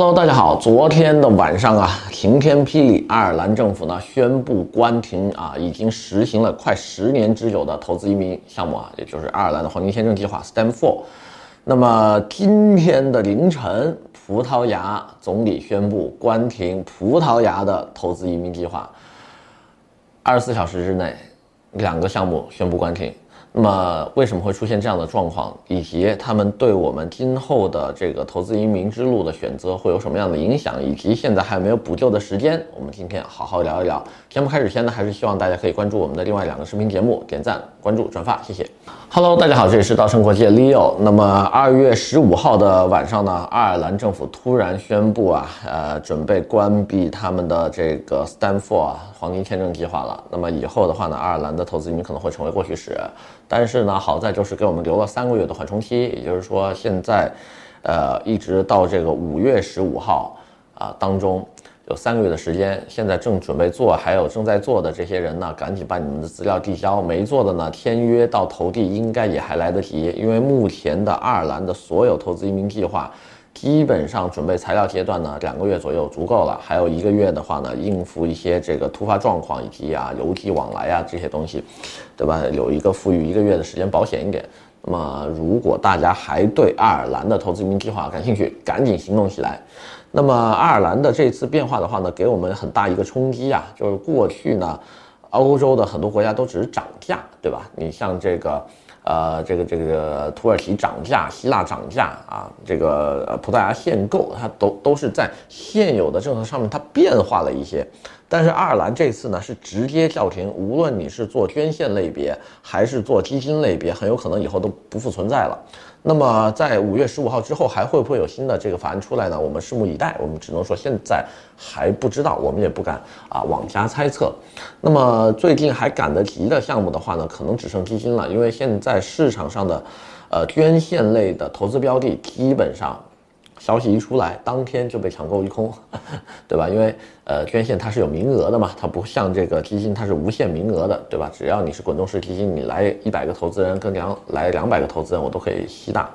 Hello，大家好。昨天的晚上啊，晴天霹雳，爱尔兰政府呢宣布关停啊，已经实行了快十年之久的投资移民项目啊，也就是爱尔兰的黄金签证计划 Stamp 4。那么今天的凌晨，葡萄牙总理宣布关停葡萄牙的投资移民计划，二十四小时之内，两个项目宣布关停。那么为什么会出现这样的状况，以及他们对我们今后的这个投资移民之路的选择会有什么样的影响，以及现在还有没有补救的时间，我们今天好好聊一聊。节目开始前呢，还是希望大家可以关注我们的另外两个视频节目，点赞、关注、转发，谢谢。Hello，大家好，这里是稻盛国际 Leo。那么二月十五号的晚上呢，爱尔兰政府突然宣布啊，呃，准备关闭他们的这个 Stamp 4啊黄金签证计划了。那么以后的话呢，爱尔兰的投资移民可能会成为过去式。但是呢，好在就是给我们留了三个月的缓冲期，也就是说现在，呃，一直到这个五月十五号啊当中。有三个月的时间，现在正准备做，还有正在做的这些人呢，赶紧把你们的资料递交。没做的呢，签约到投递应该也还来得及，因为目前的爱尔兰的所有投资移民计划，基本上准备材料阶段呢，两个月左右足够了，还有一个月的话呢，应付一些这个突发状况以及啊邮寄往来啊这些东西，对吧？有一个富裕一个月的时间保险一点。那么如果大家还对爱尔兰的投资移民计划感兴趣，赶紧行动起来。那么爱尔兰的这次变化的话呢，给我们很大一个冲击啊，就是过去呢，欧洲的很多国家都只是涨价，对吧？你像这个，呃，这个这个土耳其涨价，希腊涨价啊，这个葡萄牙限购，它都都是在现有的政策上面它变化了一些。但是爱尔兰这次呢是直接叫停，无论你是做捐献类别还是做基金类别，很有可能以后都不复存在了。那么在五月十五号之后还会不会有新的这个法案出来呢？我们拭目以待。我们只能说现在还不知道，我们也不敢啊妄加猜测。那么最近还赶得及的项目的话呢，可能只剩基金了，因为现在市场上的呃捐献类的投资标的基本上。消息一出来，当天就被抢购一空，对吧？因为呃，捐献它是有名额的嘛，它不像这个基金，它是无限名额的，对吧？只要你是滚动式基金，你来一百个投资人跟两来两百个投资人，我都可以吸纳。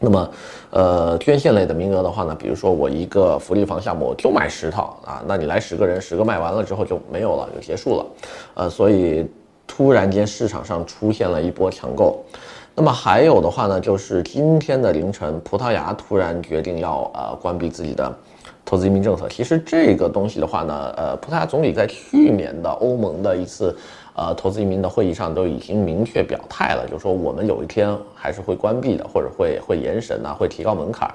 那么，呃，捐献类的名额的话呢，比如说我一个福利房项目我就卖十套啊，那你来十个人，十个卖完了之后就没有了，就结束了。呃，所以突然间市场上出现了一波抢购。那么还有的话呢，就是今天的凌晨，葡萄牙突然决定要呃关闭自己的投资移民政策。其实这个东西的话呢，呃，葡萄牙总理在去年的欧盟的一次呃投资移民的会议上都已经明确表态了，就是说我们有一天还是会关闭的，或者会会延审呐，会提高门槛。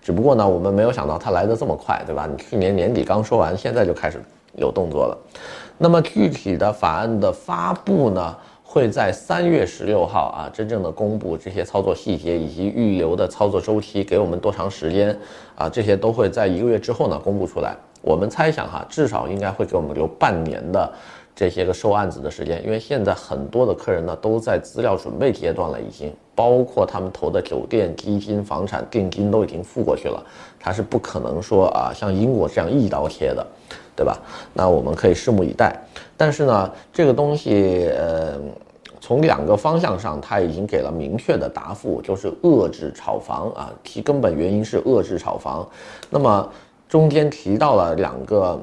只不过呢，我们没有想到它来得这么快，对吧？你去年年底刚说完，现在就开始有动作了。那么具体的法案的发布呢？会在三月十六号啊，真正的公布这些操作细节以及预留的操作周期，给我们多长时间啊？这些都会在一个月之后呢公布出来。我们猜想哈，至少应该会给我们留半年的这些个收案子的时间，因为现在很多的客人呢都在资料准备阶段了，已经包括他们投的酒店、基金、房产定金都已经付过去了，他是不可能说啊像英国这样一刀切的。对吧？那我们可以拭目以待。但是呢，这个东西，呃，从两个方向上，它已经给了明确的答复，就是遏制炒房啊。其根本原因是遏制炒房。那么中间提到了两个，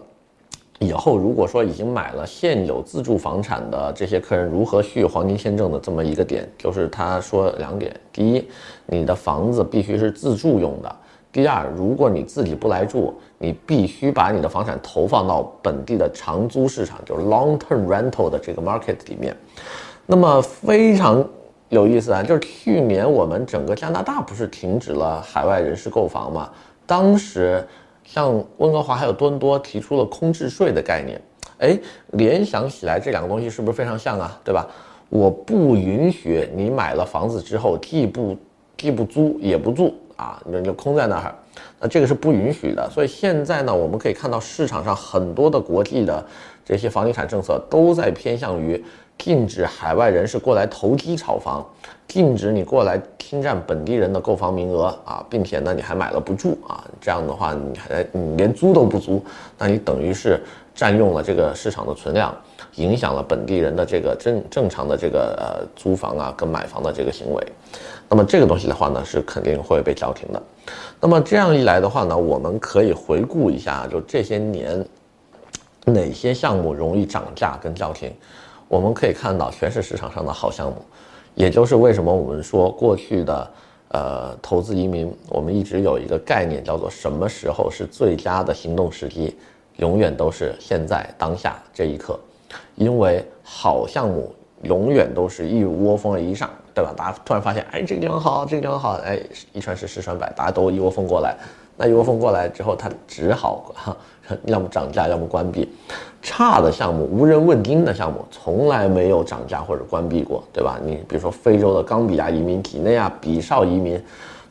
以后如果说已经买了现有自住房产的这些客人如何续黄金签证的这么一个点，就是他说两点：第一，你的房子必须是自住用的。第二，如果你自己不来住，你必须把你的房产投放到本地的长租市场，就是 long-term rental 的这个 market 里面。那么非常有意思啊，就是去年我们整个加拿大不是停止了海外人士购房吗？当时像温哥华还有多伦多提出了空置税的概念，哎，联想起来这两个东西是不是非常像啊？对吧？我不允许你买了房子之后既不既不租也不住。啊，人就空在那儿，那这个是不允许的。所以现在呢，我们可以看到市场上很多的国际的这些房地产政策都在偏向于禁止海外人士过来投机炒房，禁止你过来侵占本地人的购房名额啊，并且呢，你还买了不住啊，这样的话你还你连租都不租，那你等于是占用了这个市场的存量，影响了本地人的这个正正常的这个呃租房啊跟买房的这个行为，那么这个东西的话呢，是肯定会被叫停的。那么这样一来的话呢，我们可以回顾一下，就这些年哪些项目容易涨价跟叫停。我们可以看到，全是市场上的好项目，也就是为什么我们说过去的，呃，投资移民，我们一直有一个概念叫做什么时候是最佳的行动时机，永远都是现在当下这一刻，因为好项目永远都是一窝蜂一上，对吧？大家突然发现，哎，这个地方好，这个地方好，哎，一传十，十传百，大家都一窝蜂过来，那一窝蜂过来之后，它只好哈。要么涨价，要么关闭。差的项目、无人问津的项目，从来没有涨价或者关闭过，对吧？你比如说非洲的冈比亚移民、几内亚比绍移民，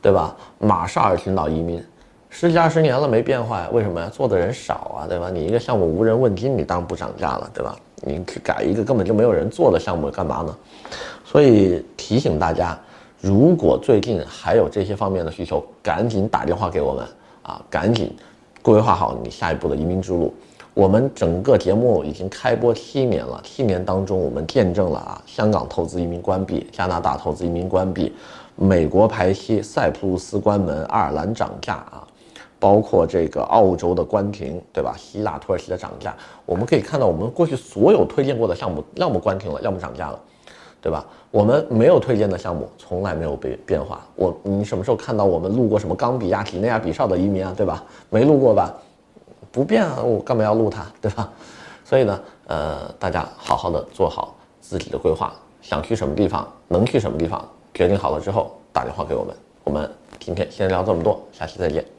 对吧？马绍尔群岛移民，十几二十年了没变化，为什么呀？做的人少啊，对吧？你一个项目无人问津，你当然不涨价了，对吧？你去改一个根本就没有人做的项目干嘛呢？所以提醒大家，如果最近还有这些方面的需求，赶紧打电话给我们啊，赶紧。规划好你下一步的移民之路。我们整个节目已经开播七年了，七年当中我们见证了啊，香港投资移民关闭，加拿大投资移民关闭，美国排期，塞浦路斯关门，爱尔兰涨价啊，包括这个澳洲的关停，对吧？希腊、土耳其的涨价，我们可以看到，我们过去所有推荐过的项目，要么关停了，要么涨价了。对吧？我们没有推荐的项目，从来没有被变化。我，你什么时候看到我们录过什么冈比亚、几内亚、比绍的移民啊？对吧？没录过吧？不变啊，我干嘛要录它？对吧？所以呢，呃，大家好好的做好自己的规划，想去什么地方，能去什么地方，决定好了之后打电话给我们。我们今天先聊这么多，下期再见。